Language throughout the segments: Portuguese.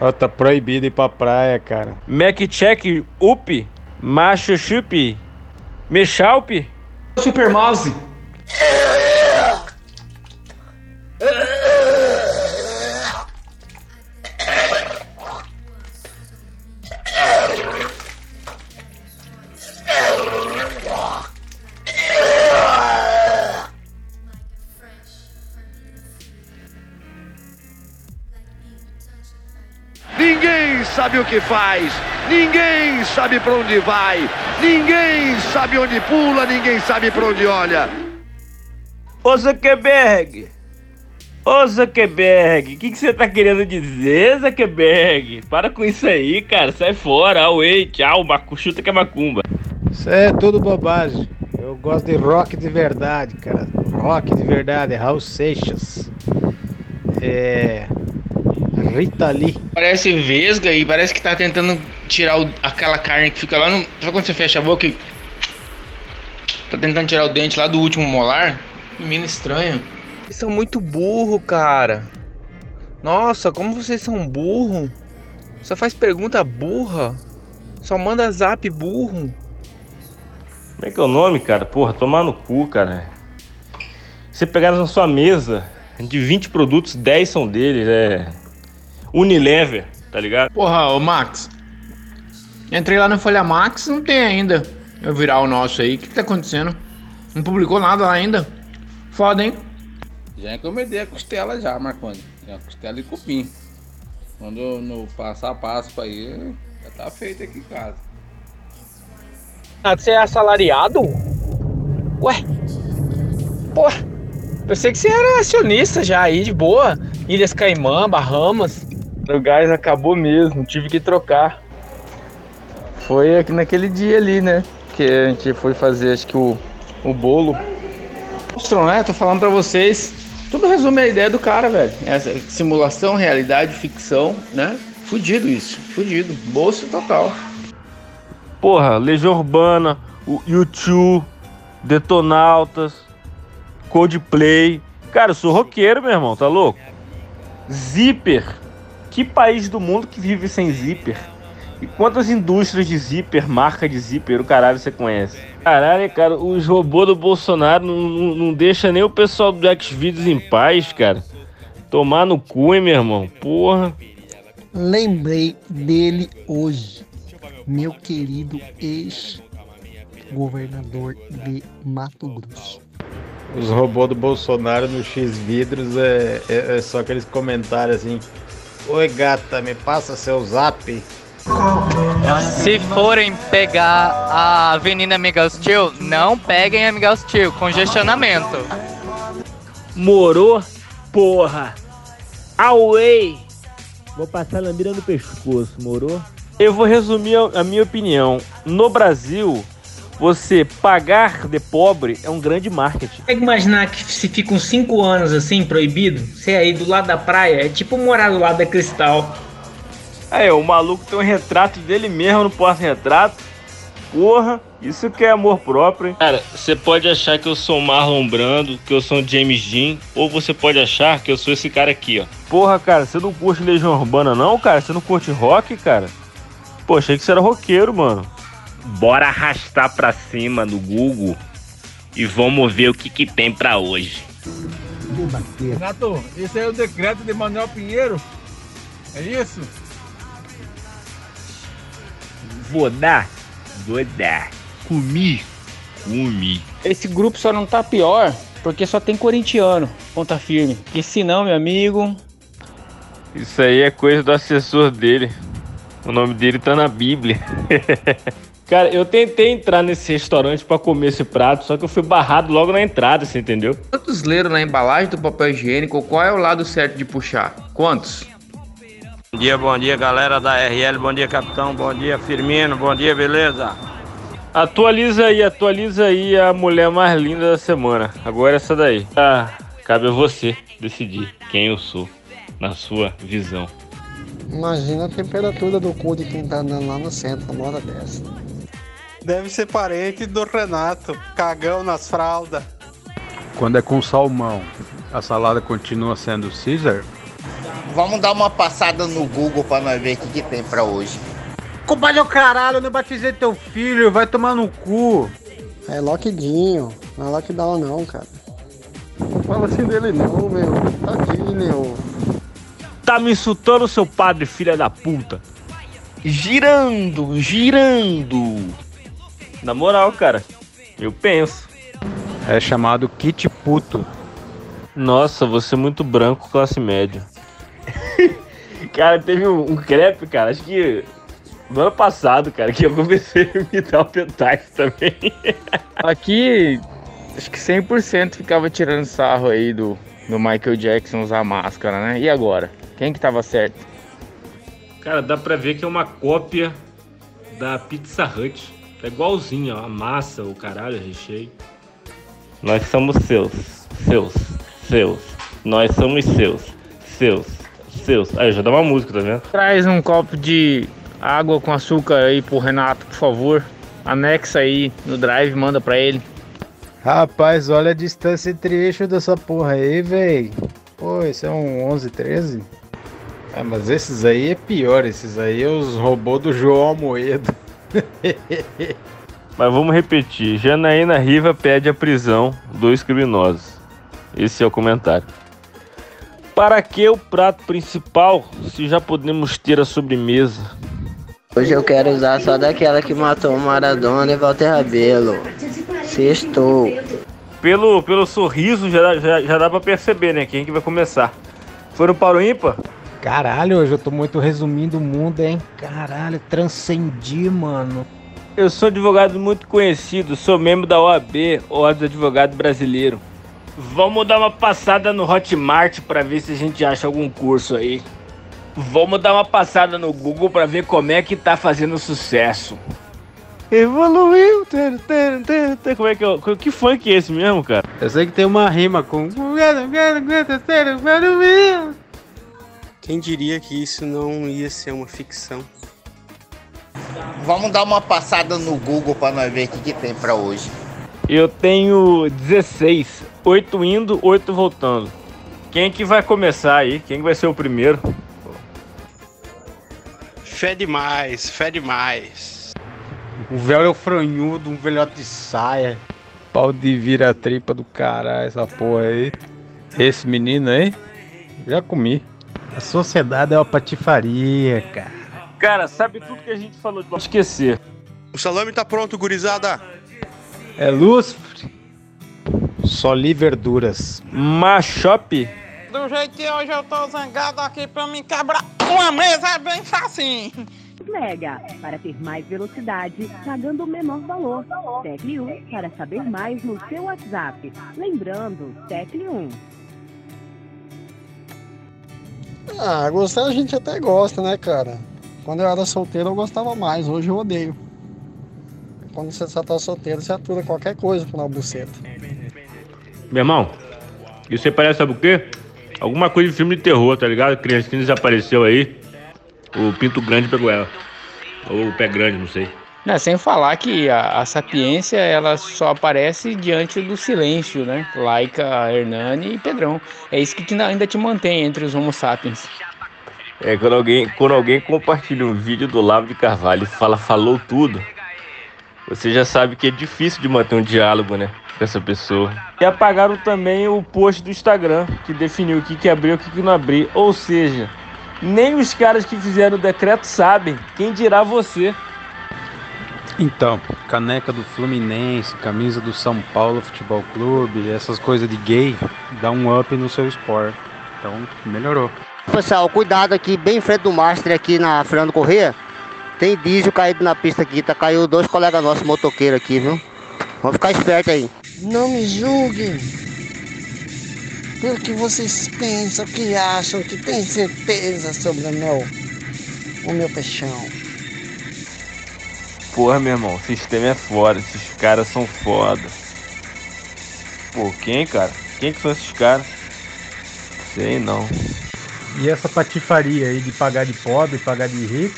Ó, tá proibido ir pra praia, cara. Mac check up, macho chup, mexalpe. Super Mouse. Que faz, ninguém sabe para onde vai, ninguém sabe onde pula, ninguém sabe para onde olha. Ô Zuckerberg! Ô Zuckerberg, o que que você tá querendo dizer, Zuckerberg? Para com isso aí, cara, sai fora, away, tchau, macu, chuta que é macumba. Isso é tudo bobagem. Eu gosto de rock de verdade, cara. Rock de verdade, Raul Seixas. É. Rita Lee. Parece vesga e parece que tá tentando tirar o- aquela carne que fica lá no. Sabe quando você fecha a boca e. Tá tentando tirar o dente lá do último molar? Menino estranho. Vocês são muito burro, cara. Nossa, como vocês são burro. Só faz pergunta burra. Só manda zap burro. Como é que é o nome, cara? Porra, tomar no cu, cara. Você pegar na sua mesa, de 20 produtos, 10 são deles, é. Unilever, tá ligado? Porra, ô Max. Entrei lá no Folha Max, não tem ainda. Eu virar o nosso aí. O que, que tá acontecendo? Não publicou nada lá ainda. Foda, hein? Já encomendei a costela já, Marconi. A costela e cupim. Quando eu no passar a Páscoa aí, já tá feito aqui em casa. Você é assalariado? Ué? Porra, pensei que você era acionista já aí, de boa. Ilhas Caimã, Bahamas. O gás acabou mesmo, tive que trocar. Foi naquele dia ali, né? Que a gente foi fazer, acho que o, o bolo. Monstro, né? Tô falando pra vocês. Tudo resume a ideia do cara, velho. Essa simulação, realidade, ficção, né? Fudido isso. Fudido. Bolso total. Porra, Legião Urbana, o U2, Detonautas, Coldplay. Cara, eu sou roqueiro, meu irmão, tá louco? Zipper. Que país do mundo que vive sem zíper? E quantas indústrias de zíper, marca de zíper, o caralho você conhece? Caralho, cara, os robôs do Bolsonaro não, não, não deixa nem o pessoal do Xvideos em paz, cara. Tomar no cu, hein, meu irmão? Porra. Lembrei dele hoje, meu querido ex-governador de Mato Grosso. Os robôs do Bolsonaro no X vidros é, é, é só aqueles comentários assim. Oi gata, me passa seu zap. Se forem pegar a Avenida Miguel Steel, não peguem a Miguel Steel, congestionamento. Morou? Porra! Away! Vou passar a lambida no pescoço, morou? Eu vou resumir a minha opinião. No Brasil, você pagar de pobre é um grande marketing. Consegue imaginar que se fica uns 5 anos assim, proibido? Você aí do lado da praia, é tipo morar do lado da cristal. Aí, o maluco tem um retrato dele mesmo no porta-retrato. Porra, isso que é amor próprio, hein? Cara, você pode achar que eu sou Marlon Brando, que eu sou James Dean, ou você pode achar que eu sou esse cara aqui, ó. Porra, cara, você não curte Legião Urbana não, cara? Você não curte rock, cara? Pô, achei que você era roqueiro, mano. Bora arrastar pra cima no Google e vamos ver o que que tem pra hoje. Renato, esse é o decreto de Manuel Pinheiro? É isso? Vou dar? Vou dar. Comi? Comi. Esse grupo só não tá pior porque só tem corintiano, ponta firme. Que se não, meu amigo, Isso aí é coisa do assessor dele. O nome dele tá na Bíblia. Cara, eu tentei entrar nesse restaurante pra comer esse prato, só que eu fui barrado logo na entrada, você entendeu? Quantos leram na embalagem do papel higiênico qual é o lado certo de puxar? Quantos? Bom dia, bom dia, galera da RL. Bom dia, capitão. Bom dia, Firmino. Bom dia, beleza? Atualiza aí, atualiza aí a mulher mais linda da semana. Agora essa daí. Ah, cabe a você decidir quem eu sou, na sua visão. Imagina a temperatura do cu de quem tá andando lá no centro uma hora dessa. Deve ser parente do Renato, cagão nas fraldas. Quando é com salmão, a salada continua sendo Caesar? Vamos dar uma passada no Google pra nós ver o que, que tem pra hoje. Compadre, o caralho, eu não batizei teu filho, vai tomar no cu. É lockdinho, não é lockdown não, cara. Não fala assim dele não, meu. Tadinho, meu. Tá me insultando, seu padre, filha da puta. Girando, girando. Na moral, cara, eu penso. É chamado kit puto. Nossa, você é muito branco, classe média. cara, teve um, um crepe, cara, acho que no ano passado, cara, que eu comecei a imitar o Pentais também. Aqui, acho que 100% ficava tirando sarro aí do, do Michael Jackson usar máscara, né? E agora? Quem que tava certo? Cara, dá pra ver que é uma cópia da Pizza Hut. É igualzinho, ó, a massa, o caralho, o recheio. Nós somos seus, seus, seus. Nós somos seus, seus, seus. Aí, já dá uma música, tá vendo? Traz um copo de água com açúcar aí pro Renato, por favor. Anexa aí no drive, manda pra ele. Rapaz, olha a distância entre eixos dessa porra aí, véi. Pô, esse é um 11, 13? Ah, mas esses aí é pior, esses aí é os robôs do João Almoedo. Mas vamos repetir. Janaína Riva pede a prisão dos criminosos. Esse é o comentário. Para que o prato principal se já podemos ter a sobremesa? Hoje eu quero usar só daquela que matou o Maradona e Walter Rabelo. Sextou. Pelo, pelo sorriso já, já, já dá pra perceber, né? Quem que vai começar? Foram para o ímpar? Caralho, hoje eu tô muito resumindo o mundo, hein? Caralho, transcendi, mano. Eu sou advogado muito conhecido, sou membro da OAB, Ordem do Advogado Brasileiro. Vamos dar uma passada no Hotmart para ver se a gente acha algum curso aí. Vamos dar uma passada no Google para ver como é que tá fazendo sucesso. Evoluiu. tar, tar, tar, tar. Como é que é? o- Que funk é esse mesmo, cara? Eu sei que tem uma rima com. Quem diria que isso não ia ser uma ficção? Vamos dar uma passada no Google pra nós ver o que, que tem pra hoje. Eu tenho 16, 8 indo, 8 voltando. Quem que vai começar aí? Quem que vai ser o primeiro? Fé demais, fé demais. O velho é o franhudo, um velhote de saia. Pau de vira-tripa do caralho, essa porra aí. Esse menino aí, já comi. A sociedade é uma patifaria, cara. Cara, sabe tudo que a gente falou de esquecer. O salame tá pronto, gurizada. É Lúcifer. Só li verduras. Machop. Do jeito que hoje eu tô zangado aqui pra me quebrar uma mesa é bem facinho. Mega, para ter mais velocidade, pagando o menor valor. Tecle 1 para saber mais no seu WhatsApp. Lembrando, Tecle 1. Ah, gostar a gente até gosta, né, cara? Quando eu era solteiro eu gostava mais, hoje eu odeio. Quando você só tá solteiro, você atura qualquer coisa com uma buceta. Meu irmão, isso aí parece sabe o quê? Alguma coisa de filme de terror, tá ligado? Criancinha desapareceu aí. O pinto grande pegou ela. Ou o pé grande, não sei. Não, sem falar que a, a sapiência ela só aparece diante do silêncio, né? Laika, Hernani e Pedrão. É isso que te- ainda te mantém entre os Homo sapiens. É quando alguém, quando alguém compartilha um vídeo do Lavo de Carvalho e fala falou tudo, você já sabe que é difícil de manter um diálogo, né? Com essa pessoa. E apagaram também o post do Instagram, que definiu o que, que abriu e o que, que não abriu. Ou seja, nem os caras que fizeram o decreto sabem. Quem dirá você? Então, caneca do Fluminense, camisa do São Paulo Futebol Clube, essas coisas de gay, dá um up no seu esporte. Então, melhorou. Pessoal, cuidado aqui, bem em frente do Master, aqui na Fernando Corrêa. Tem diesel caído na pista aqui, tá? Caiu dois colegas nossos motoqueiros aqui, viu? Vamos ficar esperto aí. Não me julguem pelo que vocês pensam, que acham, que têm certeza sobre o meu, o meu peixão. Porra, meu irmão, o sistema é foda, esses caras são foda. Pô, quem, cara? Quem que são esses caras? Sei não. E essa patifaria aí de pagar de pobre, pagar de rico,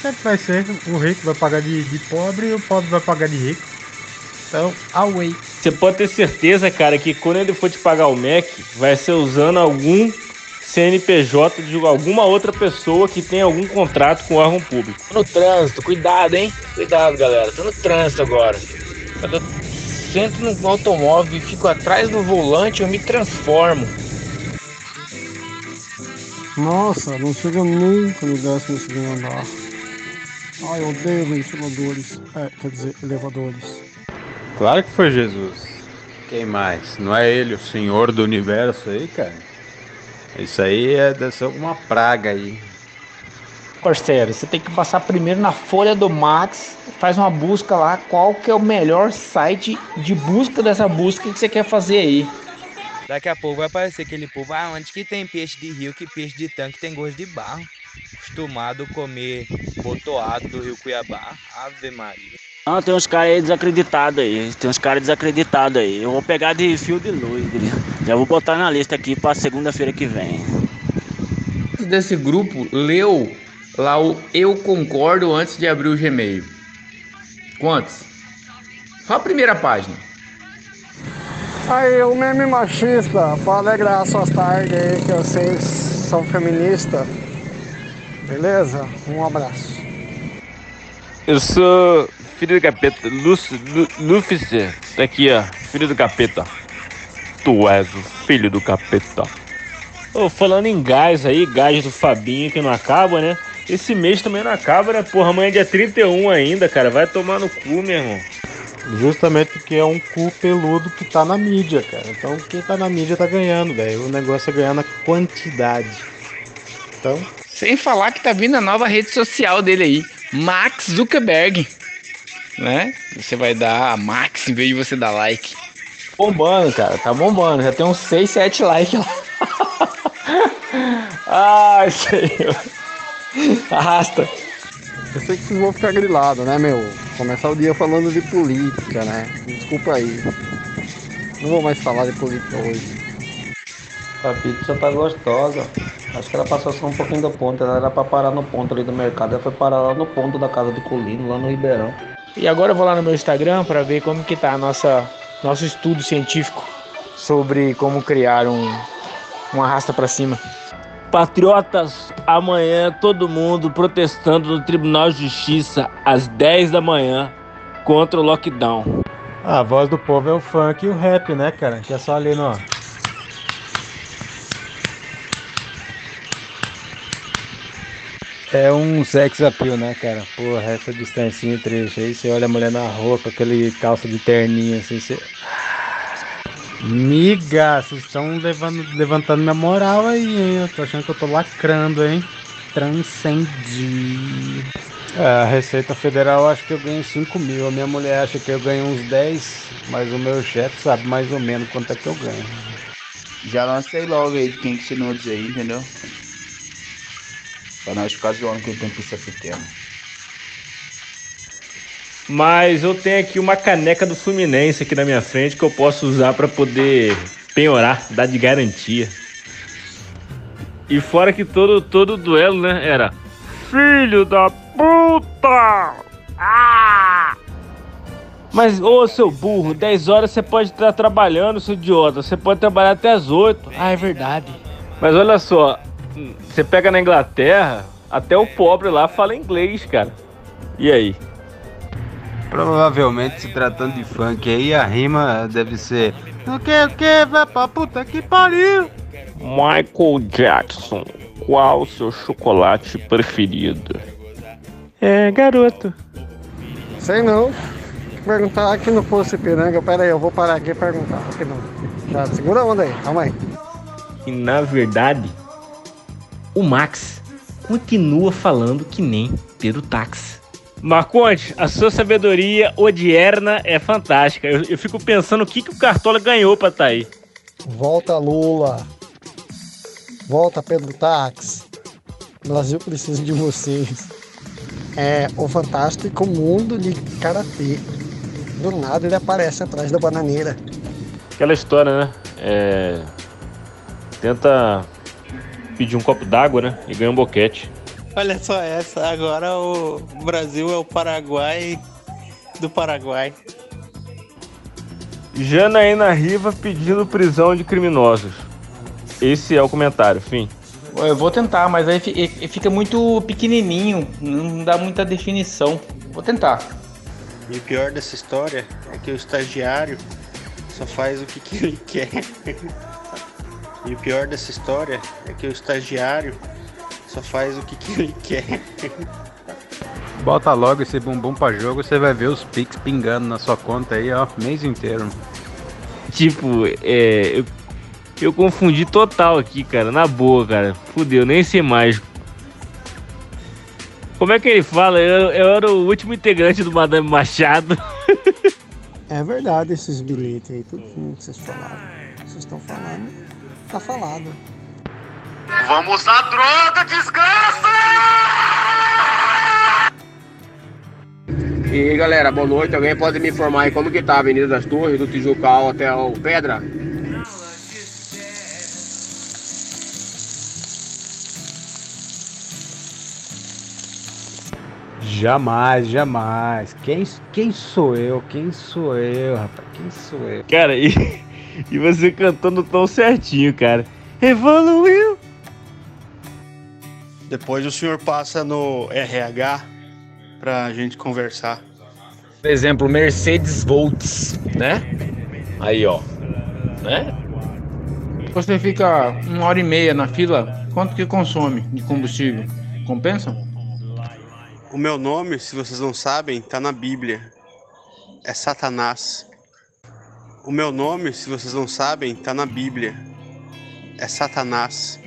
sempre vai ser o rico vai pagar de, de pobre e o pobre vai pagar de rico. Então, away. Você pode ter certeza, cara, que quando ele for te pagar o Mac, vai ser usando algum CNPJ de alguma outra pessoa que tem algum contrato com o órgão público. Tô no trânsito, cuidado, hein? Cuidado, galera. Tô no trânsito agora. Quando eu sento no automóvel e fico atrás do volante, eu me transformo. Nossa, não chega nunca no décimo segundo andar. Ai, eu odeio ventiladores. É, quer dizer, elevadores. Claro que foi Jesus. Quem mais? Não é ele o senhor do universo aí, cara? Isso aí é, deve ser alguma praga aí. Parceiro, você tem que passar primeiro na folha do Max, faz uma busca lá, qual que é o melhor site de busca dessa busca que você quer fazer aí. Daqui a pouco vai aparecer aquele povo, ah, onde que tem peixe de rio, que peixe de tanque tem gosto de barro. Acostumado a comer botoado do rio Cuiabá. Ave Maria. Ah, tem uns caras aí desacreditados aí. Tem uns caras desacreditados aí. Eu vou pegar de fio de luz. Já vou botar na lista aqui pra segunda-feira que vem. Desse grupo leu lá o Eu Concordo antes de abrir o Gmail. Quantos? Só a primeira página. Aí, o meme machista, pra alegrar suas tardes aí, que vocês são feministas. Beleza? Um abraço. Eu sou filho do capeta, Lúcio, Lúcifer. Tá aqui, ó, filho do capeta. Tu és o filho do capeta. Ô, falando em gás aí, gás do Fabinho que não acaba, né? Esse mês também não acaba, né? Porra, amanhã é dia 31 ainda, cara. Vai tomar no cu, meu irmão. Justamente porque é um cu peludo que tá na mídia, cara. Então quem tá na mídia tá ganhando, velho. O negócio é ganhar na quantidade. Então. Sem falar que tá vindo a nova rede social dele aí, Max Zuckerberg. Né? Você vai dar Max em vez de você dar like. Bombando, cara, tá bombando. Já tem uns 6, 7 likes lá. Ai, senhor. Arrasta. Eu sei que vocês vão ficar grilados, né, meu? Começar o dia falando de política, né? Desculpa aí. Não vou mais falar de política hoje. A pizza tá gostosa. Acho que ela passou só um pouquinho do ponto. Ela era pra parar no ponto ali do mercado. Ela foi parar lá no ponto da casa de Colino, lá no Ribeirão. E agora eu vou lá no meu Instagram para ver como que tá a nossa nosso estudo científico sobre como criar um um arrasta para cima. Patriotas, amanhã todo mundo protestando no Tribunal de Justiça às 10 da manhã contra o lockdown. A voz do povo é o funk e o rap, né, cara? Que é só ali no. É um sex appeal, né, cara? Porra, essa distancinha trecho aí, você olha a mulher na rua com aquele calça de terninho assim, você. Miga, vocês estão levantando minha moral aí, hein? Eu tô achando que eu tô lacrando, hein? Transcendi. É, a Receita Federal acho que eu ganho 5 mil. A minha mulher acha que eu ganho uns 10, mas o meu chefe sabe mais ou menos quanto é que eu ganho. Já lancei logo aí de 500 nudes aí, entendeu? Pra nós ficar zoando quem tem pista pequena. Mas eu tenho aqui uma caneca do Fluminense aqui na minha frente que eu posso usar para poder penhorar, dar de garantia. E fora que todo todo duelo, né, era filho da puta! Ah! Mas, ô seu burro, 10 horas você pode estar trabalhando, seu idiota. Você pode trabalhar até as 8. Ah, é verdade. Mas olha só, você pega na Inglaterra, até o pobre lá fala inglês, cara. E aí? Provavelmente se tratando de funk aí, a rima deve ser. O que, o que, vai pra puta que pariu! Michael Jackson, qual o seu chocolate preferido? É, garoto. Sei não. Perguntar aqui no Poço Ipiranga. Pera aí, eu vou parar aqui e perguntar. Rapidão. Já, segura a onda aí, calma aí. E na verdade, o Max continua falando que nem Pedro Táxi. Marconte, a sua sabedoria odierna é fantástica. Eu, eu fico pensando o que, que o Cartola ganhou pra tá aí. Volta Lula. Volta Pedro Táxi. O Brasil precisa de vocês. É o fantástico mundo de karatê. Do nada ele aparece atrás da bananeira. Aquela história, né? É... Tenta pedir um copo d'água, né? E ganha um boquete. Olha só essa, agora o Brasil é o Paraguai do Paraguai. Janaína Riva pedindo prisão de criminosos. Esse é o comentário, fim. Eu vou tentar, mas aí fi- fica muito pequenininho, não dá muita definição. Vou tentar. E o pior dessa história é que o estagiário só faz o que, que ele quer. E o pior dessa história é que o estagiário só faz o que, que ele quer. Bota logo esse bumbum pra jogo, você vai ver os pics pingando na sua conta aí, ó, mês inteiro. Tipo, é. Eu, eu confundi total aqui, cara. Na boa, cara. Fudeu, nem sei mais. Como é que ele fala? Eu, eu era o último integrante do Madame Machado. É verdade esses bilhetes aí, tudo que vocês falaram. Vocês estão falando, tá falado. Vamos à droga, desgraça! E aí, galera, boa noite. Alguém pode me informar aí como que tá a Avenida das Torres, do Tijucal até o Pedra? Jamais, jamais. Quem, quem sou eu? Quem sou eu, rapaz? Quem sou eu? Cara, e, e você cantando tão certinho, cara. Evoluiu! Depois o senhor passa no RH pra gente conversar. Por exemplo, Mercedes Volts, né? Aí, ó. Né? Você fica uma hora e meia na fila, quanto que consome de combustível? Compensa? O meu nome, se vocês não sabem, tá na Bíblia. É Satanás. O meu nome, se vocês não sabem, tá na Bíblia. É Satanás.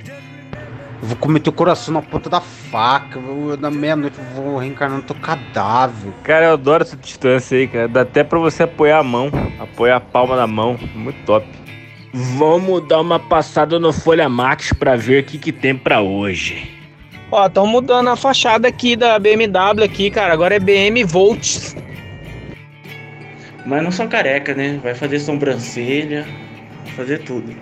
Eu vou comer teu coração na ponta da faca. eu- na meia-noite eu vou reencarnar no teu cadáver. Cara, eu adoro essa distância aí, cara. Dá até pra você apoiar a mão. Apoiar a palma da mão. Muito top. Vamos dar uma passada no Folha Max pra ver o que, que tem pra hoje. Ó, estão mudando a fachada aqui da BMW aqui, cara. Agora é BM Volts. Mas não são careca, né? Vai fazer sobrancelha, vai fazer tudo.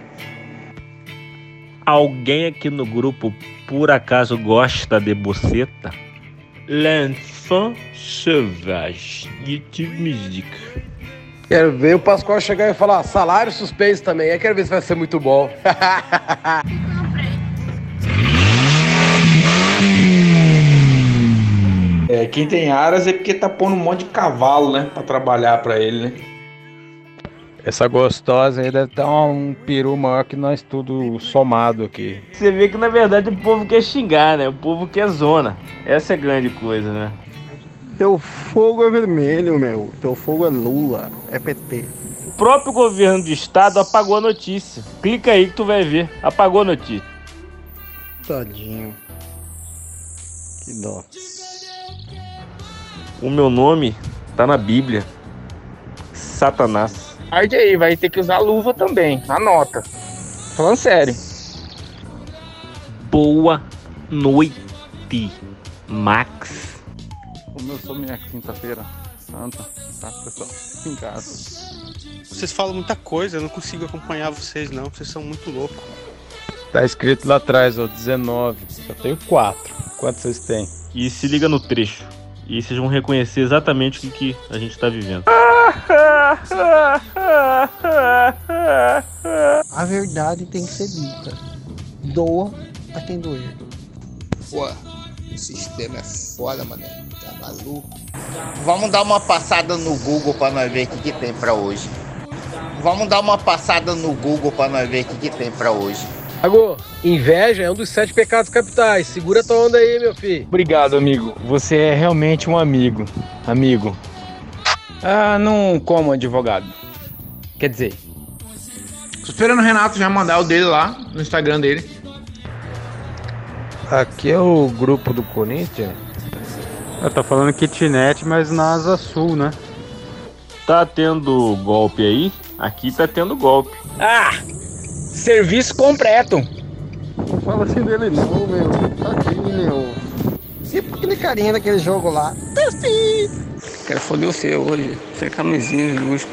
Alguém aqui no grupo por acaso gosta de buceta? L'enfant sauvage. YouTube Music. Quero ver o Pascoal chegar e falar salário suspenso também. Eu quero ver se vai ser muito bom. É, quem tem aras é porque tá pondo um monte de cavalo, né? Pra trabalhar pra ele, né? Essa gostosa aí deve ter um peru maior que nós tudo somado aqui. Você vê que na verdade o povo quer xingar, né? O povo quer zona. Essa é a grande coisa, né? Teu fogo é vermelho, meu. Teu fogo é Lula. É PT. O próprio governo do estado apagou a notícia. Clica aí que tu vai ver. Apagou a notícia. Tadinho. Que dó. O meu nome tá na Bíblia. Satanás. Arde aí, vai ter que usar luva também. Anota. Falando sério. Boa noite, Max. Começou minha quinta-feira santa, tá, pessoal? Em casa. Vocês falam muita coisa, eu não consigo acompanhar vocês não, vocês são muito loucos. Tá escrito lá atrás, ó, 19. Só tenho 4. Quantos vocês têm? E se liga no trecho. E vocês vão reconhecer exatamente o que, que a gente tá vivendo. A verdade tem que ser dita. Doa a quem doer. Pô, o sistema é foda, mané. Tá maluco? Vamos dar uma passada no Google pra nós ver o que, que tem pra hoje. Vamos dar uma passada no Google pra nós ver o que, que tem pra hoje. Agô, inveja é um dos sete pecados capitais. Segura tua onda aí, meu filho. Obrigado, amigo. Você é realmente um amigo. Amigo. Ah, não como advogado. Quer dizer, Tô esperando o Renato já mandar o dele lá no Instagram dele. Aqui é o grupo do Corinthians. Eu tá falando kitnet, mas na Asa Sul, né? Tá tendo golpe aí? Aqui tá tendo golpe. Ah! Serviço completo. Não fala assim dele não, meu. Tadinho. Tipo aquele carinha daquele jogo lá. Quero foder você hoje. Você é camisinha, justo.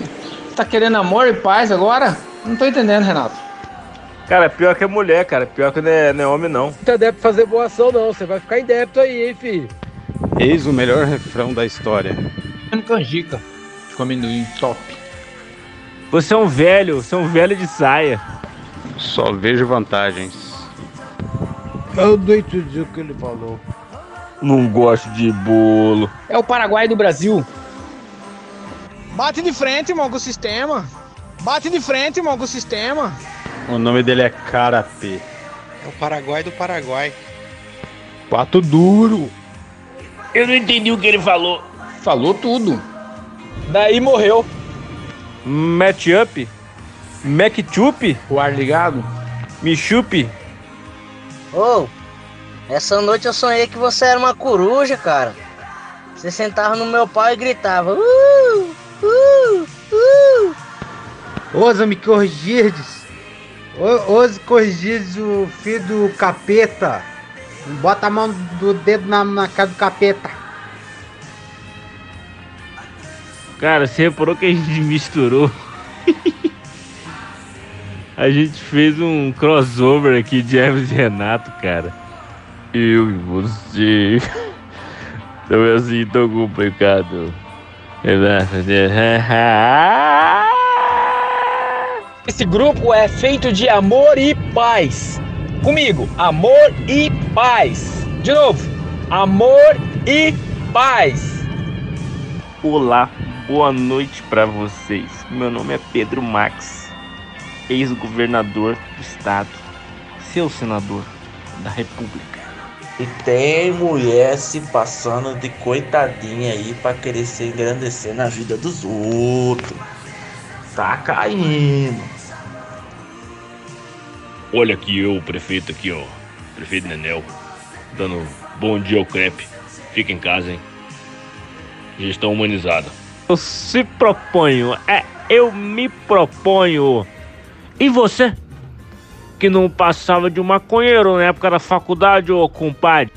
Tá querendo amor e paz agora? Não tô entendendo, Renato. Cara, pior que é mulher, cara. Pior que não é, não é homem, não. Não tá débito fazer boa ação, não. Você vai ficar em débito aí, hein, filho. Eis o melhor refrão da história. Canjica de amendoim, top. Você é um velho, você é um velho de saia. Só vejo vantagens. Eu não entendi o que ele falou. Não gosto de bolo. É o Paraguai do Brasil. Bate de frente, irmão, com o sistema. Bate de frente, irmão, com o sistema. O nome dele é Carapê. É o Paraguai do Paraguai. Pato duro. Eu não entendi o que ele falou. Falou tudo. Daí morreu. Matchup? Macchup? O ar ligado? Michup? Ô, essa noite eu sonhei que você era uma coruja, cara. Você sentava no meu pau e gritava. Uh, uh, uh. Ousa me corrigirdes. Ouse corrigirdes o filho do capeta. Bota a mão do dedo na, na cara do capeta. Cara, você reparou que a gente misturou? a gente fez um crossover aqui de Hermes e Renato, cara. Eu e você. Então é assim tão complicado. Esse grupo é feito de amor e paz. Comigo, amor e paz. De novo, amor e paz. Olá, boa noite pra vocês. Meu nome é Pedro Max, ex-governador do estado, seu senador da República. E tem mulher se passando de coitadinha aí pra querer se engrandecer na vida dos outros. Tá caindo. Olha aqui eu, o prefeito aqui, ó. Prefeito Nenel. Dando bom dia ao crepe. Fica em casa, hein? Gestão humanizada. Eu se proponho, é, eu me proponho. E você? Que não passava de um maconheiro na época da faculdade, ô compadre?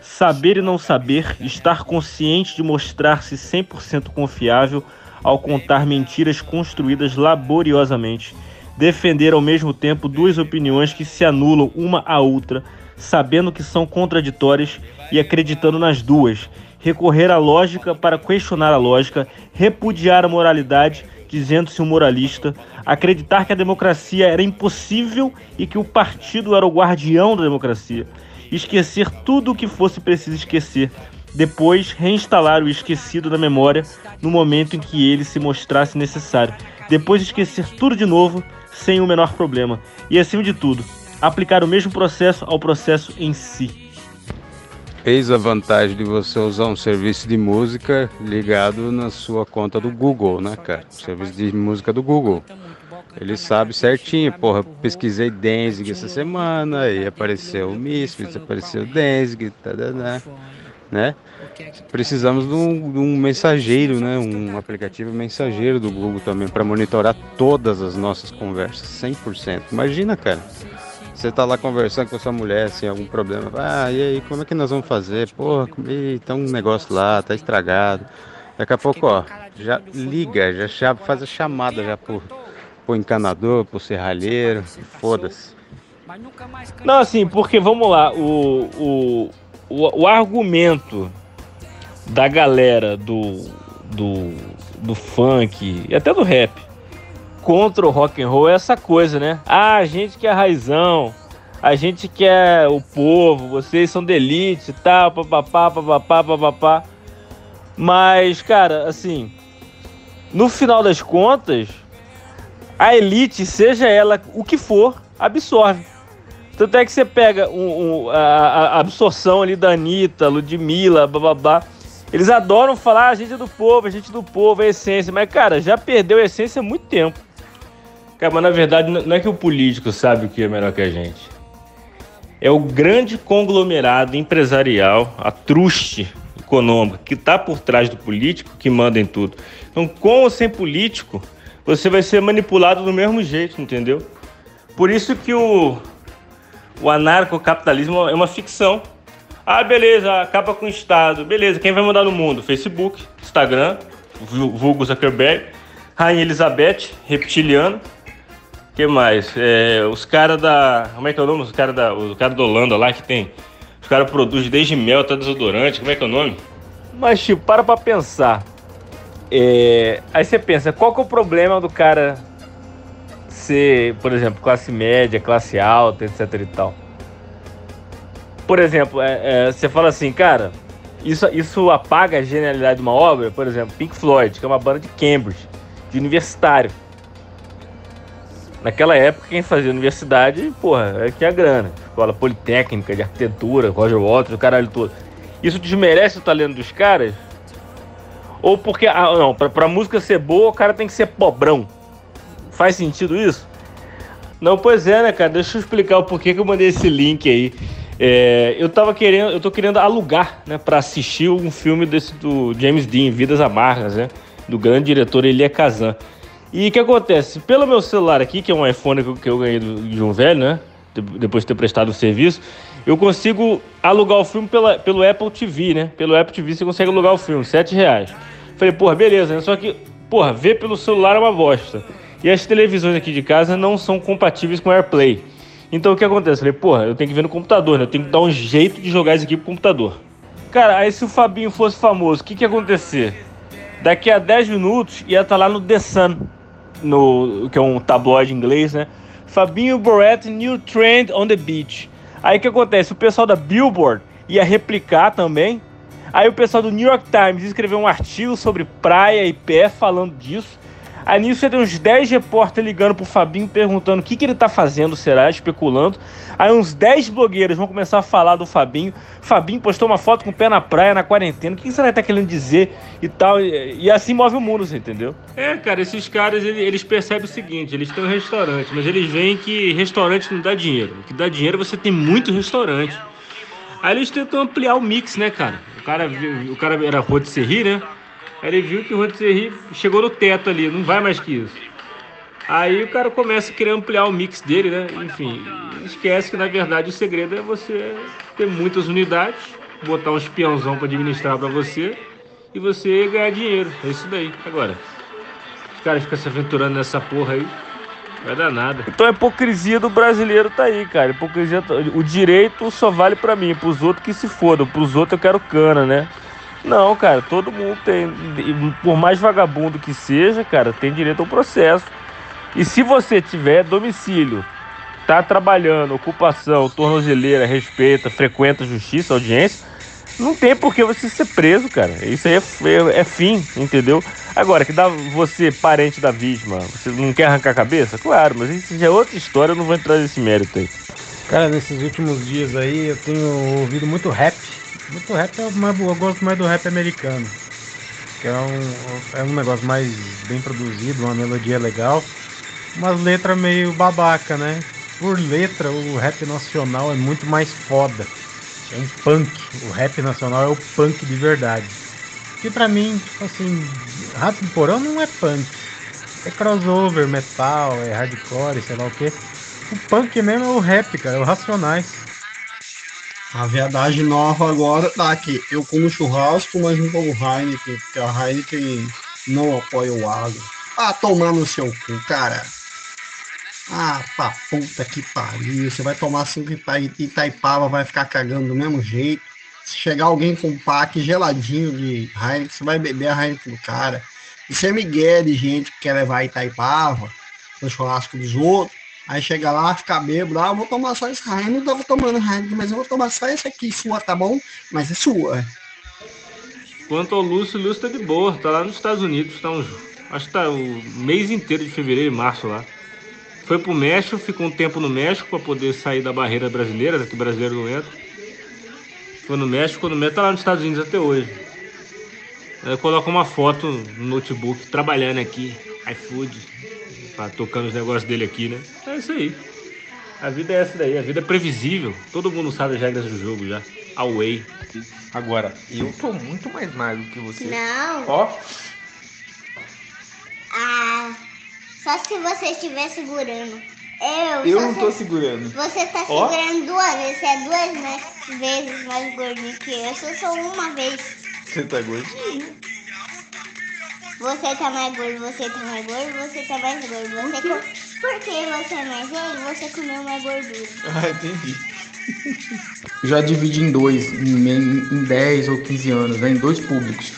Saber e não saber, estar consciente de mostrar-se 100% confiável ao contar mentiras construídas laboriosamente, defender ao mesmo tempo duas opiniões que se anulam uma à outra, sabendo que são contraditórias e acreditando nas duas, recorrer à lógica para questionar a lógica, repudiar a moralidade, dizendo-se um moralista, acreditar que a democracia era impossível e que o partido era o guardião da democracia, esquecer tudo o que fosse preciso esquecer, depois reinstalar o esquecido na memória no momento em que ele se mostrasse necessário, depois esquecer tudo de novo sem o menor problema, e acima de tudo, aplicar o mesmo processo ao processo em si. Eis a vantagem de você usar um serviço de música ligado na sua conta do Google, né, cara? Serviço de música do Google. Ele sabe certinho, porra, pesquisei Danzig essa semana, e apareceu o Misfits, apareceu Danzig, tadadá, né? Precisamos de um, de um mensageiro, né? Um aplicativo mensageiro do Google também para monitorar todas as nossas conversas, 100%. Imagina, cara. Você tá lá conversando com a sua mulher, assim, algum problema. Ah, e aí, como é que nós vamos fazer? Porra, ih, tem um negócio lá, tá estragado. Daqui a pouco, ó, já liga, já faz a chamada já pro, pro encanador, pro serralheiro, foda-se. Não, assim, porque vamos lá, o, o, o, o argumento da galera do, do, do funk e até do rap contra o rock and roll é essa coisa, né? Ah, a gente que é raizão, a gente que é o povo, vocês são de elite e tal, papapá, papapá, papapá. Mas, cara, assim, no final das contas, a elite, seja ela o que for, absorve. Tanto é que você pega um- um- a, a absorção ali da Anitta, Ludmilla, bababá. Eles adoram falar, "Ah, a gente é do povo, a gente é do povo, é a essência. Mas, cara, já perdeu a essência há muito tempo. Cara, mas na verdade não é que o político sabe o que é melhor que a gente. É o grande conglomerado empresarial, a truste econômica que está por trás do político que manda em tudo. Então, com ou sem político, você vai ser manipulado do mesmo jeito, entendeu? Por isso que o, o anarcocapitalismo é uma ficção. Ah, beleza, acaba com o Estado. Beleza, quem vai mandar no mundo? Facebook, Instagram, vu- vulgo Zuckerberg, Rainha Elizabeth, reptiliano. Que mais? É, os caras da. Como é que é o nome? Os caras da. O cara da Holanda lá que tem. Os caras produzem desde mel até desodorante. Como é que é o nome? Mas, tipo, para pra pensar. É, aí você pensa, qual que é o problema do cara ser, por exemplo, classe média, classe alta, etc e tal? por exemplo, é, é, você fala assim, cara, isso, isso apaga a genialidade de uma obra, por exemplo, Pink Floyd, que é uma banda de Cambridge, de universitário. Naquela época, quem fazia universidade, porra, é que a grana. Escola Politécnica, de Arquitetura, Roger Waters, o caralho todo. Isso desmerece o talento dos caras? Ou porque, ah, não, pra, pra música ser boa, o cara tem que ser pobrão. Faz sentido isso? Não, pois é, né, cara? Deixa eu explicar o porquê que eu mandei esse link aí. É, eu tava querendo, eu tô querendo alugar, né, para assistir um filme desse do James Dean, Vidas Amargas, né, do grande diretor Elia Kazan. E o que acontece? Pelo meu celular aqui, que é um iPhone que eu, ganhei de um velho, né, depois de ter prestado o serviço, eu consigo alugar o filme pela, pelo Apple TV, né? Pelo Apple TV você consegue alugar o filme, sete reais. Falei, porra, beleza, né? Só que, porra, ver pelo celular é uma bosta. E as televisões aqui de casa não são compatíveis com AirPlay. Então o que acontece? Falei, porra, eu tenho que ver no computador, né? Eu tenho que dar um jeito de jogar isso aqui pro computador. Cara, aí se o Fabinho fosse famoso, o que, que ia acontecer? Daqui a 10 minutos ia estar tá lá no The Sun, no, que é um tabloide inglês, né? Fabinho Boret, New Trend on the Beach. Aí o que acontece? O pessoal da Billboard ia replicar também. Aí o pessoal do New York Times escreveu um artigo sobre praia e pé falando disso. Aí nisso tem uns 10 repórteres ligando pro Fabinho perguntando o que, que ele tá fazendo, será? Especulando. Aí uns 10 blogueiros vão começar a falar do Fabinho. Fabinho postou uma foto com o pé na praia, na quarentena. O que, que será que tá querendo dizer e tal? E, e assim move o mundo, você entendeu? É, cara, esses caras, eles percebem o seguinte, eles têm um restaurante, mas eles veem que restaurante não dá dinheiro. O que dá dinheiro você tem muito restaurante. Aí eles tentam ampliar o mix, né, cara? O cara, o cara era rotisserie, né? Ele viu que o rotisserie chegou no teto ali, não vai mais que isso. Aí o cara começa a querer ampliar o mix dele, né? Enfim, esquece que na verdade o segredo é você ter muitas unidades, botar um espiãozão para administrar para você e você ganhar dinheiro. É isso daí. Agora, os caras ficam se aventurando nessa porra aí, vai dar nada. Então a hipocrisia do brasileiro tá aí, cara. Hipocrisia, o direito só vale para mim, pros outros que se fodam, pros outros eu quero cana, né? Não, cara, todo mundo tem. Por mais vagabundo que seja, cara, tem direito ao processo. E se você tiver domicílio, tá trabalhando, ocupação, tornozeleira, respeita, frequenta justiça, audiência, não tem por que você ser preso, cara. Isso aí é, é, é, fim, entendeu? Agora, que dá você, parente da vítima, você não quer arrancar a cabeça? Claro, mas isso já é outra história, eu não vou entrar nesse mérito aí. Cara, nesses últimos dias aí eu tenho ouvido muito rap muito rap é mais, eu gosto mais do rap americano. Que é um, é um negócio mais bem produzido, uma melodia legal. Umas letras meio babaca, né? Por letra, o rap nacional é muito mais foda. É um punk. O rap nacional é o punk de verdade. Que pra mim, tipo assim, Rato do Porão não é punk. É crossover, metal, é hardcore, sei lá o que. O punk mesmo é o rap, cara, é o Racionais. A verdade nova agora tá aqui. Eu como churrasco, mas não como Heineken, porque a Heineken não apoia o agro. Ah, tomar no seu cu, cara. Ah, pra puta que pariu. Você vai tomar cinco Itaipava, vai ficar cagando do mesmo jeito. Se chegar alguém com um pack geladinho de Heineken, você vai beber a Heineken do cara. Isso é migué de gente que quer levar Itaipava no churrasco dos outros. Aí chega lá, fica bêbado, ah, vou tomar só esse Heineken, não tava tomando Heineken, mas eu vou tomar só esse aqui, sua, tá bom? Mas é sua. Quanto ao Lúcio, o Lúcio tá de boa, tá lá nos Estados Unidos, tá um, acho que tá o mês inteiro de fevereiro e março lá. Foi pro México, ficou um tempo no México para poder sair da barreira brasileira, que brasileiro não entra. Foi no México, no México, tá lá nos Estados Unidos até hoje. Aí coloca uma foto no notebook, trabalhando aqui, iFood tá tocando os negócios dele aqui, né? É isso aí. A vida é essa daí, a vida é previsível. Todo mundo sabe as regras do jogo já. Away. Agora, eu tô muito mais magro que você. Não. Ó. Ah, só se você estiver segurando. Eu, eu não tô segurando. Você tá Ó. segurando duas vezes. Você é duas né, vezes mais gordinho que eu. Eu sou só uma vez. Você tá gordinho. Você tá mais gordo, você tá mais gordo, você tá mais gordo. Você com... Porque você é mais velho, você comeu mais gordura. Ah, entendi. Já divide em dois, em, em 10 ou 15 anos, né? em dois públicos.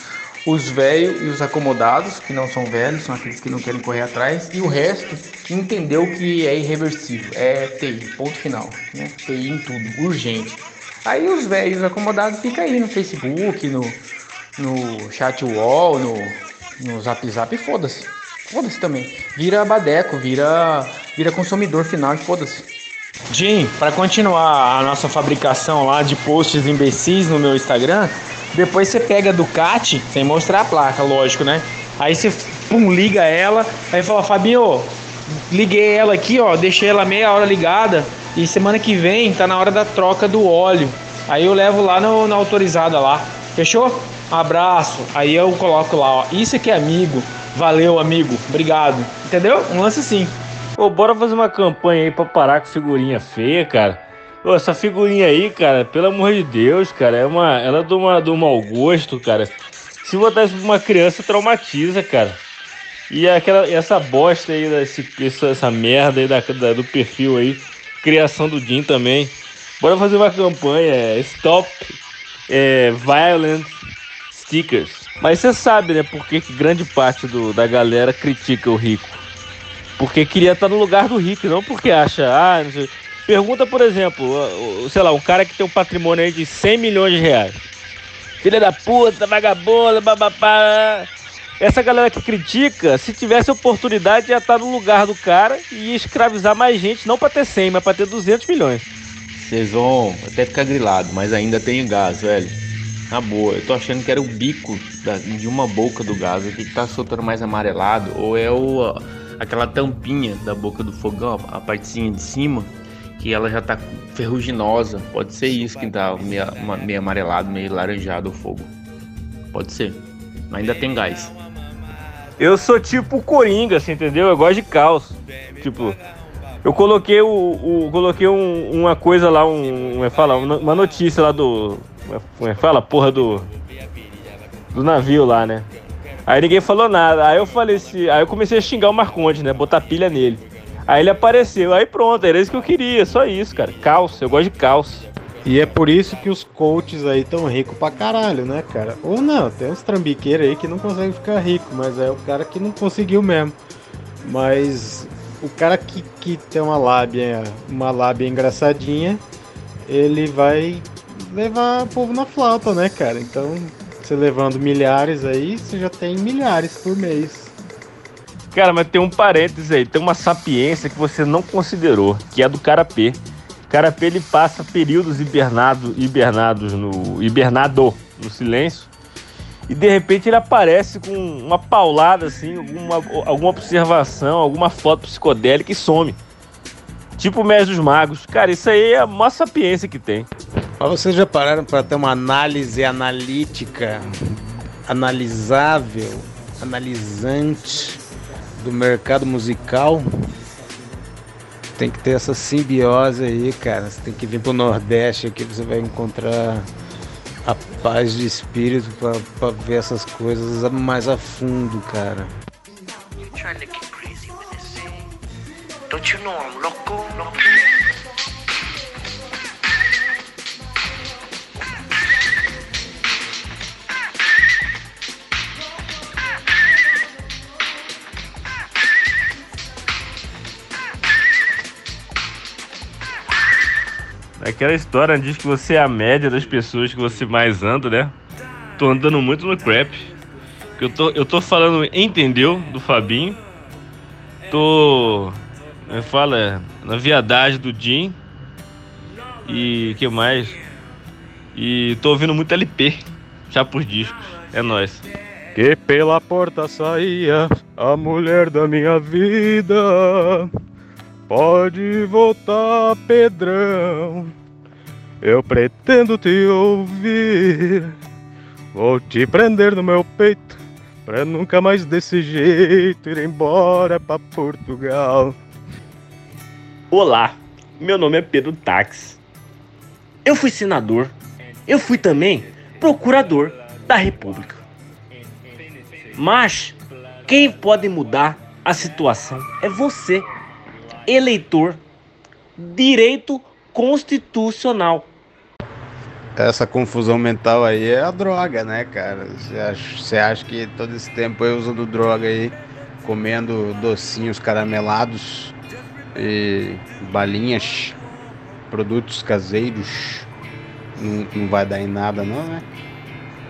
Os velhos e os acomodados, que não são velhos, são aqueles que não querem correr atrás, e o resto que entendeu que é irreversível, é TI, ponto final, né? TI em tudo, urgente. Aí os velhos acomodados ficam aí no Facebook, no, no chat wall, no, no zap zap, foda-se. Foda-se também. Vira badeco, vira, vira consumidor final e foda-se. Jim, para continuar a nossa fabricação lá de posts imbecis no meu Instagram, depois você pega a Ducati, sem mostrar a placa, lógico, né? Aí você pum, liga ela, aí fala, Fabinho, liguei ela aqui, ó, deixei ela meia hora ligada e semana que vem tá na hora da troca do óleo. Aí eu levo lá no, na autorizada lá. Fechou? Abraço. Aí eu coloco lá, ó. Isso aqui é amigo. Valeu, amigo. Obrigado. Entendeu? Um lance assim. Ô, bora fazer uma campanha aí pra parar com figurinha feia, cara. Ô, essa figurinha aí, cara, pelo amor de Deus, cara, é uma, ela é de, uma, de um mau gosto, cara. Se botar isso pra uma criança, traumatiza, cara. E aquela, essa bosta aí, desse, essa, essa merda aí da, da, do perfil aí, criação do Jim também. Bora fazer uma campanha, é, Stop é, Violent Stickers. Mas você sabe, né, por que, grande parte do, da galera critica o rico porque queria estar no lugar do rico, não porque acha, ah. Pergunta, por exemplo, sei lá, um cara que tem um patrimônio aí de 100 milhões de reais. Filha da puta, vagabunda, bababá. Essa galera que critica, se tivesse oportunidade, ia estar no lugar do cara e escravizar mais gente, não para ter 100, mas para ter 200 milhões. Vocês vão até ficar grilado, mas ainda tem gás, velho. Na boa, eu tô achando que era o bico da, de uma boca do gás aqui que tá soltando mais amarelado, ou é o aquela tampinha da boca do fogão, a partezinha de cima, que ela já tá ferruginosa. Pode ser isso que tá meio, meio amarelado, meio laranjado o fogo. Pode ser. Mas ainda tem gás. Eu sou tipo Coringa, assim, entendeu? Eu gosto de caos. Tipo, eu coloquei o, o coloquei um, uma coisa lá, um, é fala, uma notícia lá do, como é fala, porra do do navio lá, né? Aí ninguém falou nada. Aí eu falei assim, aí eu comecei a xingar o Marconde, né? Botar pilha nele. Aí ele apareceu, aí pronto, era isso que eu queria, só isso, cara. Caos, eu gosto de caos. E é por isso que os coaches aí tão ricos pra caralho, né, cara? Ou não, tem uns trambiqueiros aí que não conseguem ficar rico, mas é o cara que não conseguiu mesmo. Mas o cara que, que tem uma lábia, uma lábia engraçadinha, ele vai levar povo na flauta, né, cara? Então você levando milhares aí, você já tem milhares por mês. Cara, mas tem um parênteses aí, tem uma sapiência que você não considerou, que é do Carapê. Carapê ele passa períodos hibernado, hibernados no hibernado no silêncio e de repente ele aparece com uma paulada assim, alguma, alguma observação, alguma foto psicodélica e some. Tipo o Mestre dos Magos. Cara, isso aí é a maior sapiência que tem. Mas vocês já pararam para ter uma análise analítica, analisável, analisante do mercado musical? Tem que ter essa simbiose aí, cara. Você tem que vir pro Nordeste aqui, você vai encontrar a paz de espírito para ver essas coisas mais a fundo, cara. Don't you know I'm loco? loco? Aquela história diz que você é a média das pessoas que você mais anda, né? Tô andando muito no crap. Eu tô, eu tô falando, entendeu? Do Fabinho. Tô. Como é fala? Na viadagem do Jim. E que mais? E tô ouvindo muito LP. Já por discos. É nóis. Que pela porta saía a mulher da minha vida. Pode voltar, Pedrão. Eu pretendo te ouvir. Vou te prender no meu peito. Pra nunca mais desse jeito ir embora pra Portugal. Olá, meu nome é Pedro Tax. Eu fui senador. Eu fui também procurador da República. Mas quem pode mudar a situação é você eleitor, direito constitucional. Essa confusão mental aí é a droga, né, cara? Você acha, acha que todo esse tempo eu usando droga aí, comendo docinhos caramelados e balinhas, produtos caseiros, não, não vai dar em nada não, né?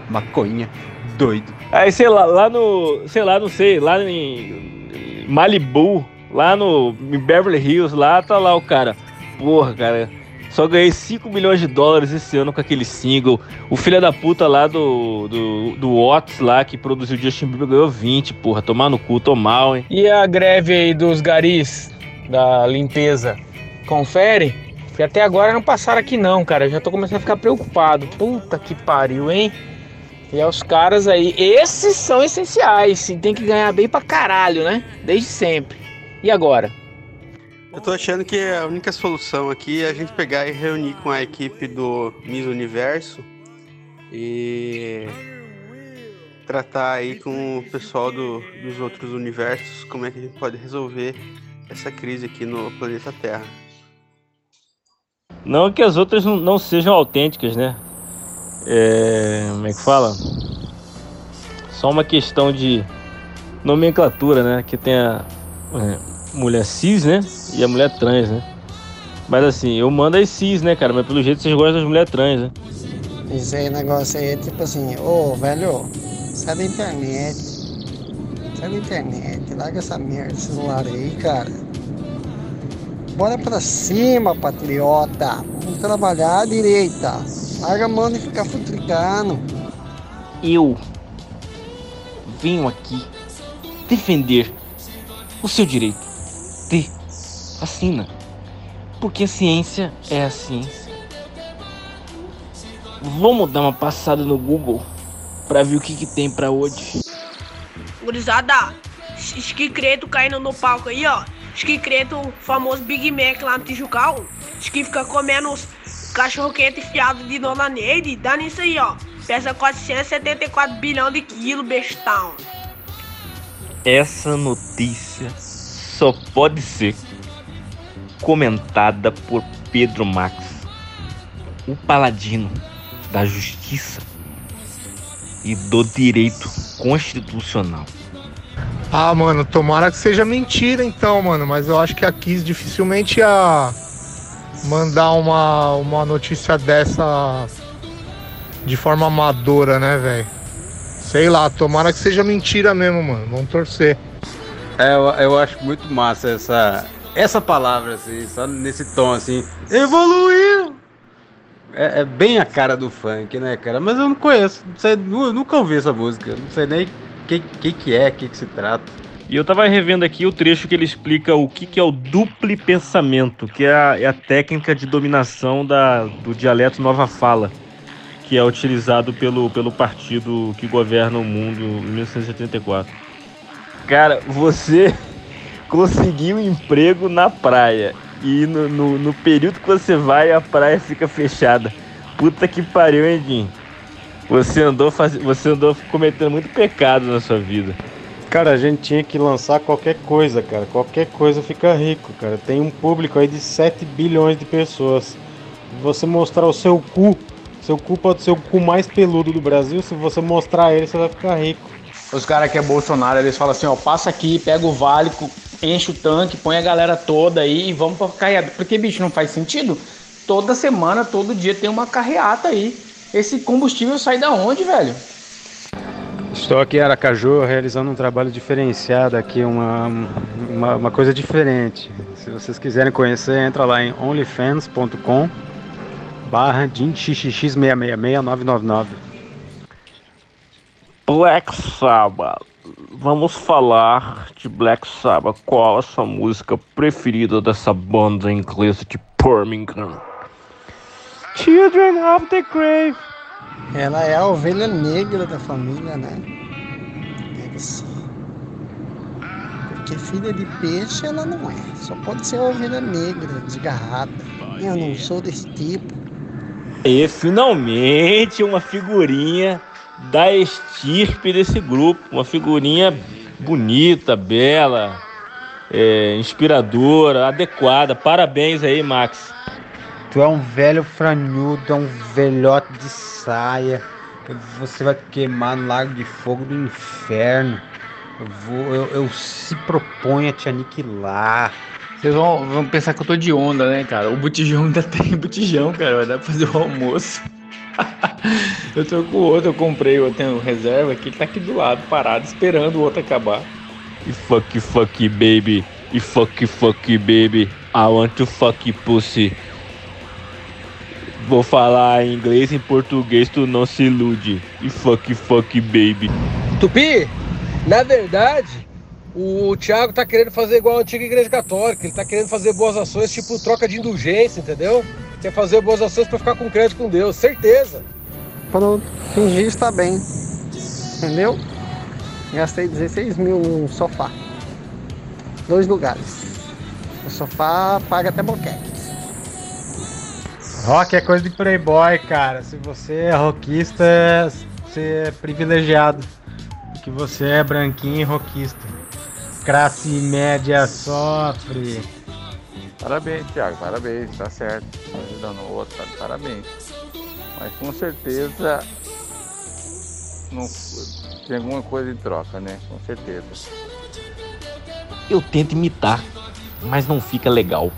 Maconha, doido. Aí, sei lá, lá no. Sei lá, não sei, lá em Malibu, lá no em Beverly Hills, lá tá lá o cara. Porra, cara. Só ganhei 5 milhões de dólares esse ano com aquele single. O filho da puta lá do, do, do Watts lá, que produziu Justin Bieber, ganhou 20, porra. Tomar no cu, tô mal, hein? E a greve aí dos garis da limpeza? Confere? Porque até agora não passaram aqui não, cara. Eu já tô começando a ficar preocupado. Puta que pariu, hein? E é caras aí, esses são essenciais. e Tem que ganhar bem pra caralho, né? Desde sempre. E agora? Eu tô achando que a única solução aqui é a gente pegar e reunir com a equipe do Miss Universo e tratar aí com o pessoal do, dos outros universos como é que a gente pode resolver essa crise aqui no planeta Terra. Não que as outras não, não sejam autênticas, né? É, como é que fala? Só uma questão de nomenclatura, né? Que tem a é, mulher cis, né? E a mulher trans, né? Mas assim, eu mando as cis, né, cara? Mas pelo jeito vocês gostam das mulheres trans, né? Isso aí, negócio aí é tipo assim, ô velho, sai da internet. Sai da internet, larga essa merda de celular aí, cara. Bora pra cima, patriota. Vamos trabalhar à direita. Larga mão de ficar futricando. Eu venho aqui defender o seu direito de vacina. Porque a ciência é a ciência. Vamos dar uma passada no Google para ver o que, que tem para hoje. Gurizada, esquicreto caindo no palco aí, ó. Esquicreto, famoso Big Mac lá no Tijucal. Que fica comendo os cachorro quente enfiado de Dona Neide. Dá nisso aí, ó. Pesa 474 bilhão de quilos, bestão. Essa notícia só pode ser comentada por Pedro Max, o paladino da justiça e do direito constitucional. Ah, mano, tomara que seja mentira então, mano. Mas eu acho que a Kiss dificilmente ia mandar uma, uma notícia dessa de forma amadora, né, velho? Sei lá, tomara que seja mentira mesmo, mano. Vamos torcer. É, eu, eu acho muito massa essa, essa palavra, assim, só nesse tom assim. Evoluiu! É, é, bem a cara do funk, né, cara? Mas eu não conheço, não sei, nunca ouvi essa música, não sei nem o que, que, que é, o que, que se trata. E eu tava revendo aqui o trecho que ele explica o que, que é o duplo pensamento, que é a, é a técnica de dominação da, do dialeto nova fala, que é utilizado pelo, pelo partido que governa o mundo em 1974. Cara, você conseguiu um emprego na praia e no, no, no, período que você vai a praia fica fechada. Puta que pariu, hein, Jim? Você andou, faz... você andou cometendo muito pecado na sua vida. Cara, a gente tinha que lançar qualquer coisa, cara. Qualquer coisa fica rico, cara. Tem um público aí de 7 bilhões de pessoas. Você mostrar o seu cu, seu cu pode ser o cu mais peludo do Brasil. Se você mostrar ele, você vai ficar rico. Os caras que é Bolsonaro, eles falam assim, ó, passa aqui, pega o vale, enche o tanque, põe a galera toda aí e vamos pra carreata. Porque, bicho, não faz sentido. Toda semana, todo dia tem uma carreata aí. Esse combustível sai da onde, velho? Estou aqui em Aracaju realizando um trabalho diferenciado aqui, uma, uma, uma, coisa diferente. Se vocês quiserem conhecer, entra lá em onlyfans.com barra xxx666999 Black Sabbath. Vamos falar de Black Sabbath. Qual a sua música preferida dessa banda inglesa de Birmingham? Children of the Grave. Ela é a ovelha negra da família, né? Deve ser. Porque filha de peixe ela não é. Só pode ser a ovelha negra, desgarrada. Eu não sou desse tipo. E finalmente uma figurinha da estirpe desse grupo. Uma figurinha bonita, bela, é, inspiradora, adequada. Parabéns aí, Max. Tu é um velho franhudo, é um velhote de saia. Você vai queimar no lago de fogo do inferno. Eu, vou, eu, eu se proponho a te aniquilar. Vocês vão, vão pensar que eu tô de onda, né, cara? O botijão ainda tem botijão, cara. Vai dar pra fazer o almoço. eu tô com o outro, eu comprei, eu tenho reserva aqui, ele tá aqui do lado, parado, esperando o outro acabar. E fuck, fuck, baby. E fuck, fuck, baby. I want to fuck pussy. Vou falar em inglês e em português, tu não se ilude. E fuck, fuck, baby. Tupi, na verdade, o Thiago tá querendo fazer igual a antiga igreja católica. Ele tá querendo fazer boas ações, tipo troca de indulgência, entendeu? Quer fazer boas ações pra ficar com crédito com Deus, certeza. Quando fingir estar bem. Entendeu? Gastei 16 mil num sofá. Dois lugares. O sofá paga até boquete. Rock é coisa de playboy, cara. Se você é rockista, você é privilegiado. Porque você é branquinho e rockista. Classe média sofre. Parabéns, Thiago, parabéns, tá certo. Ajudando o outro, tá de parabéns. Mas com certeza não, tem alguma coisa em troca, né? Com certeza. Eu tento imitar, mas não fica legal.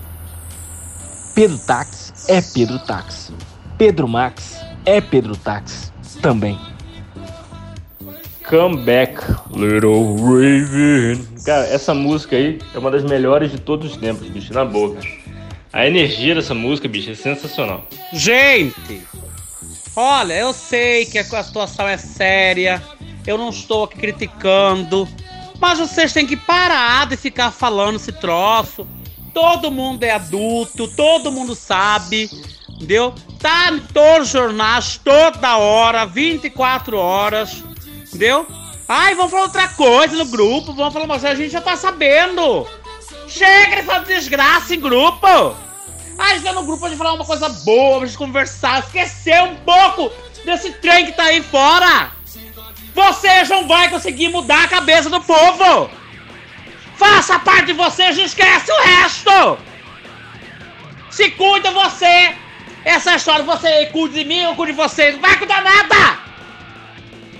Pedro Táxi é Pedro Táxi. Pedro Max é Pedro Táxi também. Come back, little Raven. Cara, essa música aí é uma das melhores de todos os tempos, bicho, na boca. A energia dessa música, bicho, é sensacional. Gente, olha, eu sei que a situação é séria, eu não estou aqui criticando, mas vocês têm que parar de ficar falando esse troço. Todo mundo é adulto, todo mundo sabe, entendeu? Tá em todos os jornais, toda hora, 24 horas, entendeu? Ai, vamos falar outra coisa no grupo, vamos falar uma coisa, a gente já tá sabendo. Chega de fazer desgraça em grupo. A gente tá no grupo pra gente falar uma coisa boa, pra gente conversar, esquecer um pouco desse trem que tá aí fora. Vocês não vai conseguir mudar a cabeça do povo. Faça parte de vocês, não esquece o resto. Se cuida você. Essa história, você cuida de mim, eu cuido de você. Não vai cuidar nada.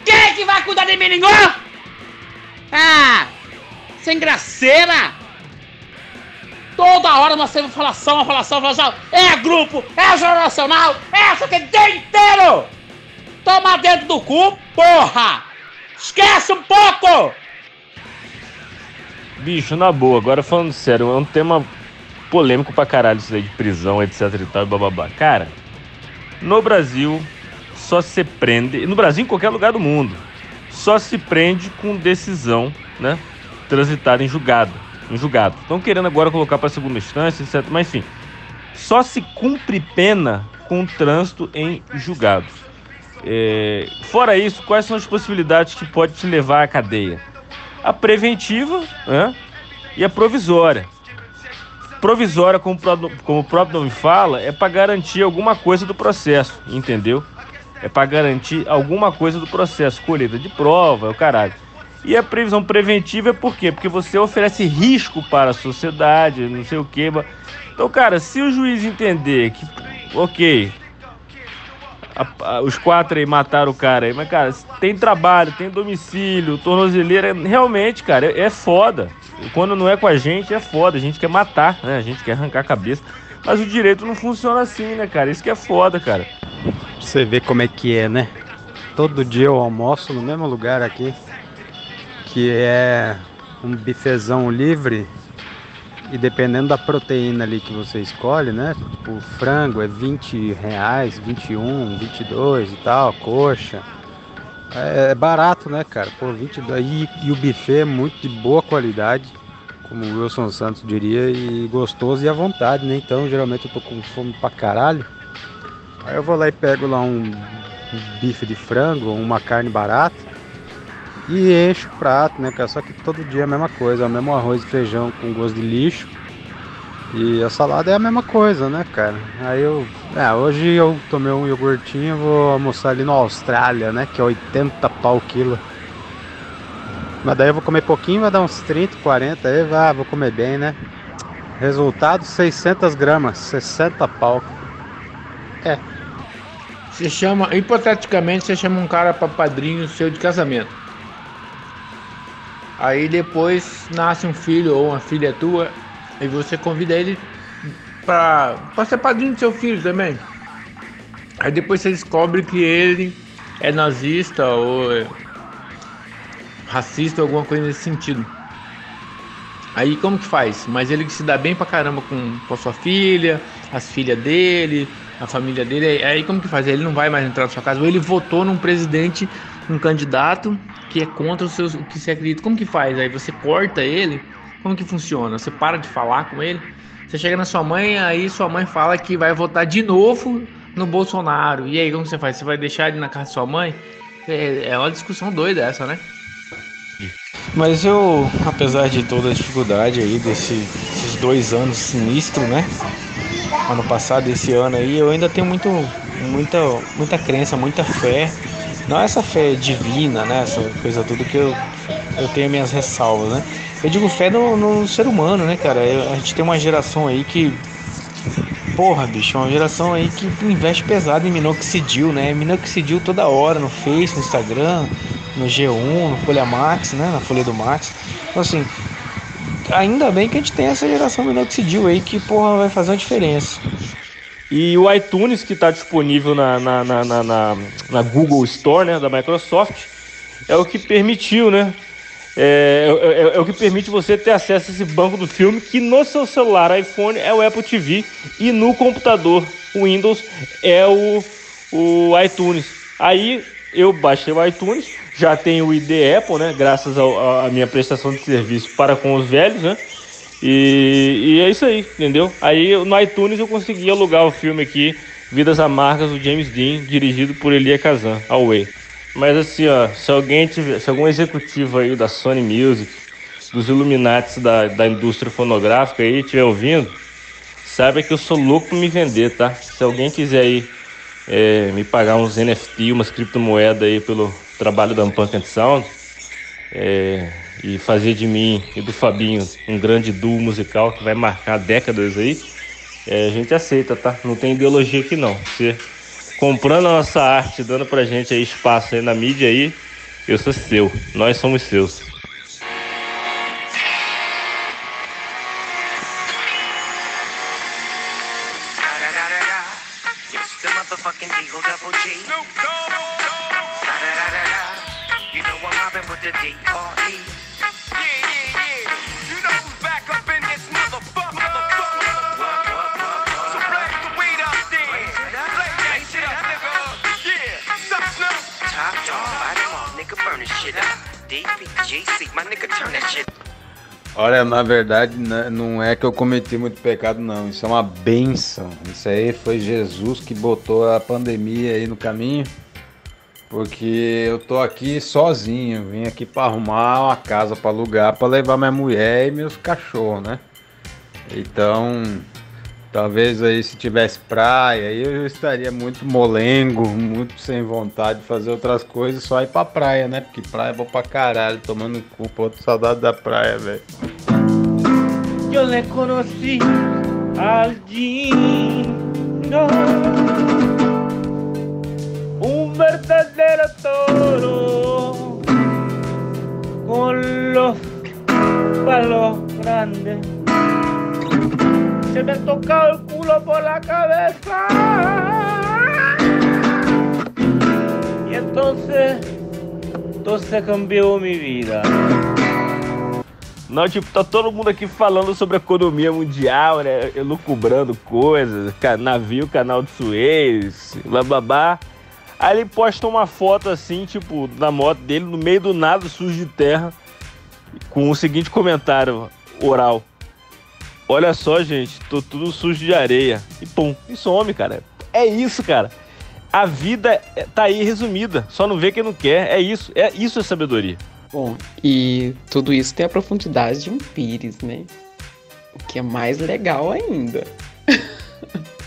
Quem é que vai cuidar de mim, ninguém? Ah, sem graceira. Toda hora nós temos falação, falação, falação. É grupo, é jornal nacional, é isso aqui dia inteiro. Toma dentro do cu, porra. Esquece um pouco. Bicho, na boa, agora falando sério, é um tema polêmico pra caralho isso aí de prisão, etc e tal, bababá. Cara, no Brasil só se prende, no Brasil em qualquer lugar do mundo, só se prende com decisão, né, transitada em julgado, em julgado. Estão querendo agora colocar para segunda instância, etc, mas enfim, só se cumpre pena com trânsito em julgado. É, fora isso, quais são as possibilidades que pode te levar à cadeia? A preventiva né, e a provisória. Provisória, como, como o próprio nome fala, é para garantir alguma coisa do processo, entendeu? É para garantir alguma coisa do processo, colheita de prova, o caralho. E a previsão preventiva é por quê? Porque você oferece risco para a sociedade, não sei o quê. Então, cara, se o juiz entender que, ok, a, a, os quatro aí mataram o cara aí. Mas, cara, tem trabalho, tem domicílio, tornozeleira. Realmente, cara, é, é foda. Quando não é com a gente, é foda. A gente quer matar, né? A gente quer arrancar a cabeça. Mas o direito não funciona assim, né, cara? Isso que é foda, cara. Você vê como é que é, né? Todo dia eu almoço no mesmo lugar aqui. Que é um bifezão livre e dependendo da proteína ali que você escolhe, né? Tipo, o frango é 20 reais, 21, 22 e tal, coxa. É, é barato, né, cara? Pô, 22. E, e o buffet é muito de boa qualidade, como o Wilson Santos diria, e gostoso e à vontade, né? Então, geralmente eu tô com fome pra caralho. Aí eu vou lá e pego lá um bife de frango, uma carne barata e enche o prato, né, cara? Só que todo dia é a mesma coisa, é o mesmo arroz e feijão com gosto de lixo. E a salada é a mesma coisa, né, cara? Aí eu. É, hoje eu tomei um iogurtinho vou almoçar ali no Austrália, né? Que é 80 pau quilo. Mas daí eu vou comer pouquinho, vai dar uns 30, 40, aí vai, vou comer bem, né? Resultado 600 gramas, 60 pau. É. Você chama, hipoteticamente, você chama um cara para padrinho seu de casamento. Aí depois nasce um filho ou uma filha tua e você convida ele pra ser padrinho do seu filho também. Aí depois você descobre que ele é nazista ou é racista alguma coisa nesse sentido. Aí como que faz? Mas ele se dá bem pra caramba com, com a sua filha, as filhas dele, a família dele. Aí como que faz? Ele não vai mais entrar na sua casa. Ou ele votou num presidente, um candidato que é contra os seus, o que você acredita. Como que faz? Aí você corta ele. Como que funciona? Você para de falar com ele. Você chega na sua mãe, aí sua mãe fala que vai votar de novo no Bolsonaro. E aí como você faz? Você vai deixar ele na casa da sua mãe? É, é uma discussão doida essa, né? Mas eu, apesar de toda a dificuldade aí desse, desses dois anos sinistros, né? Ano passado, esse ano aí, eu ainda tenho muito, muita, muita crença, muita fé. Não essa fé divina, né? Essa coisa tudo que eu, eu tenho minhas ressalvas, né? Eu digo fé no, no ser humano, né, cara? Eu, a gente tem uma geração aí que. Porra, bicho, uma geração aí que investe pesado em minoxidil, né? Minoxidil toda hora no Face, no Instagram, no G1, no Folha Max, né? Na Folha do Max. Então, assim, ainda bem que a gente tem essa geração minoxidil aí que, porra, vai fazer uma diferença. E o iTunes, que está disponível na, na, na, na, na Google Store, né, da Microsoft, é o que permitiu, né? É, é, é, é, o que permite você ter acesso a esse banco do filme, que no seu celular iPhone é o Apple TV e no computador Windows é o, o iTunes. Aí eu baixei o iTunes, já tenho o ID Apple, né? Graças à minha prestação de serviço para com os velhos, né? E, e, é isso aí, entendeu? Aí no iTunes eu consegui alugar o filme aqui, Vidas Amargas, do James Dean, dirigido por Elia Kazan, Away. Mas assim, ó, se alguém tiver, se algum executivo aí da Sony Music, dos Illuminati da, da indústria fonográfica aí estiver ouvindo, saiba que eu sou louco pra me vender, tá? Se alguém quiser aí é, me pagar uns NFT, umas criptomoedas aí pelo trabalho da and Sound é, e fazer de mim e do Fabinho um grande duo musical que vai marcar décadas aí, é, a gente aceita, tá? Não tem ideologia aqui não. Você comprando a nossa arte, dando pra gente aí espaço aí na mídia aí, eu sou seu, nós somos seus. Na verdade, né, não é que eu cometi muito pecado, não. Isso é uma benção. Isso aí foi Jesus que botou a pandemia aí no caminho. Porque eu tô aqui sozinho. Vim aqui para arrumar uma casa para alugar, para levar minha mulher e meus cachorros, né? Então, Talvez aí se tivesse praia, eu estaria muito molengo, muito sem vontade de fazer outras coisas, só ir pra praia, né? Porque praia é bom pra caralho, tomando cu, pô, saudade da praia, velho. Eu le conocí al un verdadero toro con los palos grandes se me ha tocado el culo por la cabeza. Y entonces, entonces cambiou minha vida. Não, tipo, tá todo mundo aqui falando sobre economia mundial, né? Elucubrando coisas, navio, canal de Suez, blá. Aí ele posta uma foto assim, tipo, na moto dele, no meio do nada, sujo de terra, com o seguinte comentário oral. Olha só, gente, tô tudo sujo de areia. E pum, e some, cara. É isso, cara. A vida é, tá aí resumida. Só não vê quem não quer. É isso. É isso é sabedoria. Bom, e tudo isso tem a profundidade de um pires, né? O que é mais legal ainda.